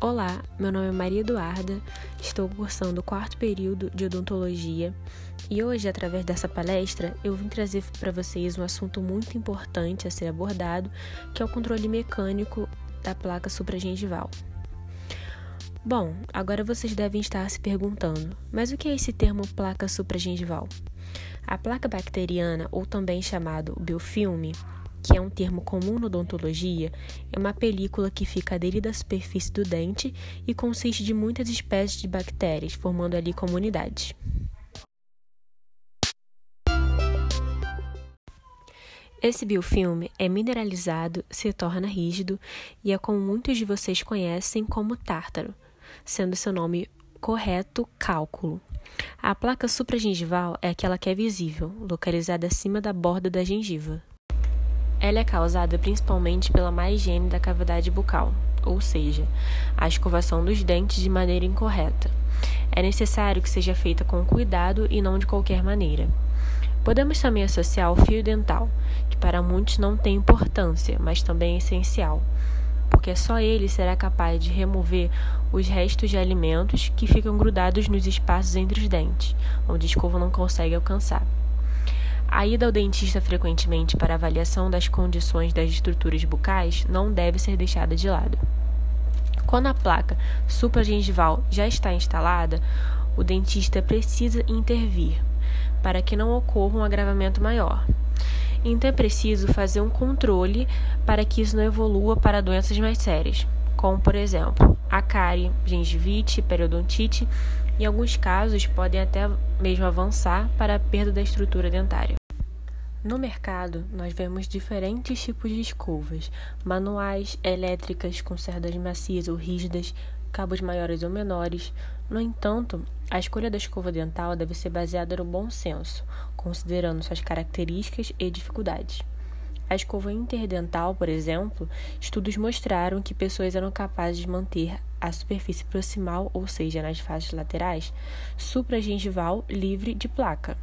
Olá, meu nome é Maria Eduarda, estou cursando o quarto período de odontologia e hoje, através dessa palestra, eu vim trazer para vocês um assunto muito importante a ser abordado, que é o controle mecânico da placa supragengival. Bom, agora vocês devem estar se perguntando, mas o que é esse termo placa supragengival? A placa bacteriana, ou também chamado biofilme, que é um termo comum na odontologia, é uma película que fica aderida à superfície do dente e consiste de muitas espécies de bactérias, formando ali comunidades. Esse biofilme é mineralizado, se torna rígido e é como muitos de vocês conhecem como tártaro, sendo seu nome correto cálculo. A placa supragengival é aquela que é visível, localizada acima da borda da gengiva. Ela é causada principalmente pela má higiene da cavidade bucal, ou seja, a escovação dos dentes de maneira incorreta. É necessário que seja feita com cuidado e não de qualquer maneira. Podemos também associar o fio dental, que para muitos não tem importância, mas também é essencial, porque só ele será capaz de remover os restos de alimentos que ficam grudados nos espaços entre os dentes, onde a escova não consegue alcançar. A ida ao dentista frequentemente para avaliação das condições das estruturas bucais não deve ser deixada de lado. Quando a placa supragengival já está instalada, o dentista precisa intervir para que não ocorra um agravamento maior. Então é preciso fazer um controle para que isso não evolua para doenças mais sérias, como por exemplo a cárie, gengivite, periodontite em alguns casos podem até mesmo avançar para a perda da estrutura dentária. No mercado, nós vemos diferentes tipos de escovas, manuais, elétricas, com cerdas macias ou rígidas, cabos maiores ou menores. No entanto, a escolha da escova dental deve ser baseada no bom senso, considerando suas características e dificuldades. A escova interdental, por exemplo, estudos mostraram que pessoas eram capazes de manter a superfície proximal, ou seja, nas faces laterais, supragengival livre de placa.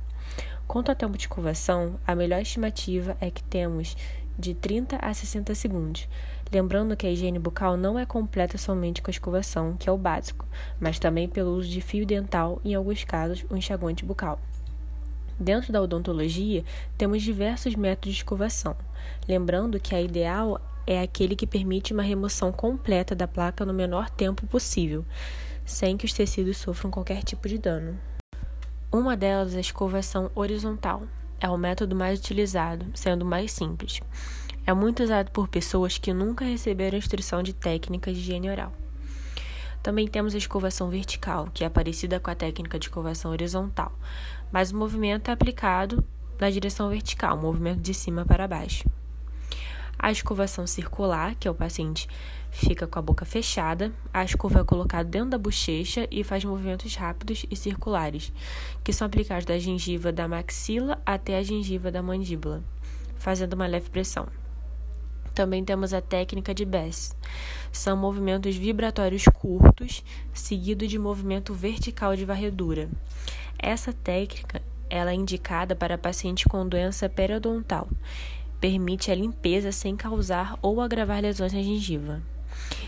Quanto ao tempo de escovação, a melhor estimativa é que temos de 30 a 60 segundos. Lembrando que a higiene bucal não é completa somente com a escovação, que é o básico, mas também pelo uso de fio dental e, em alguns casos, o enxaguante bucal. Dentro da odontologia, temos diversos métodos de escovação. Lembrando que a ideal é aquele que permite uma remoção completa da placa no menor tempo possível, sem que os tecidos sofram qualquer tipo de dano. Uma delas é a escovação horizontal. É o método mais utilizado, sendo mais simples. É muito usado por pessoas que nunca receberam instrução de técnicas de higiene oral. Também temos a escovação vertical, que é parecida com a técnica de escovação horizontal, mas o movimento é aplicado na direção vertical, movimento de cima para baixo. A escovação circular, que é o paciente fica com a boca fechada, a escova é colocada dentro da bochecha e faz movimentos rápidos e circulares, que são aplicados da gengiva da maxila até a gengiva da mandíbula, fazendo uma leve pressão. Também temos a técnica de Bess. São movimentos vibratórios curtos, seguido de movimento vertical de varredura. Essa técnica ela é indicada para pacientes com doença periodontal permite a limpeza sem causar ou agravar lesões na gengiva.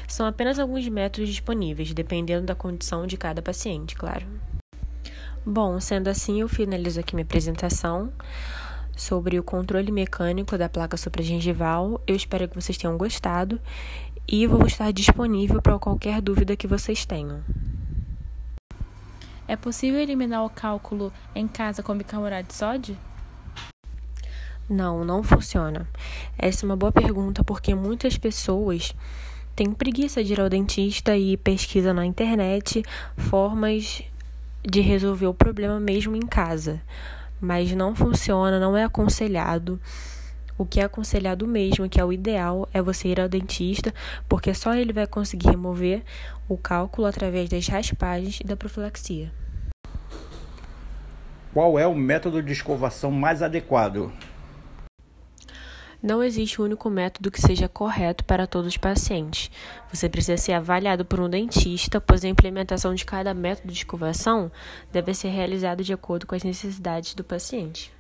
São apenas alguns métodos disponíveis, dependendo da condição de cada paciente, claro. Bom, sendo assim, eu finalizo aqui minha apresentação sobre o controle mecânico da placa supragengival. Eu espero que vocês tenham gostado e vou estar disponível para qualquer dúvida que vocês tenham. É possível eliminar o cálculo em casa com bicarbonato de sódio? Não, não funciona. Essa é uma boa pergunta porque muitas pessoas têm preguiça de ir ao dentista e pesquisa na internet formas de resolver o problema mesmo em casa. Mas não funciona, não é aconselhado. O que é aconselhado mesmo, que é o ideal, é você ir ao dentista, porque só ele vai conseguir remover o cálculo através das raspagens e da profilaxia. Qual é o método de escovação mais adequado? Não existe um único método que seja correto para todos os pacientes. Você precisa ser avaliado por um dentista, pois a implementação de cada método de escovação deve ser realizada de acordo com as necessidades do paciente.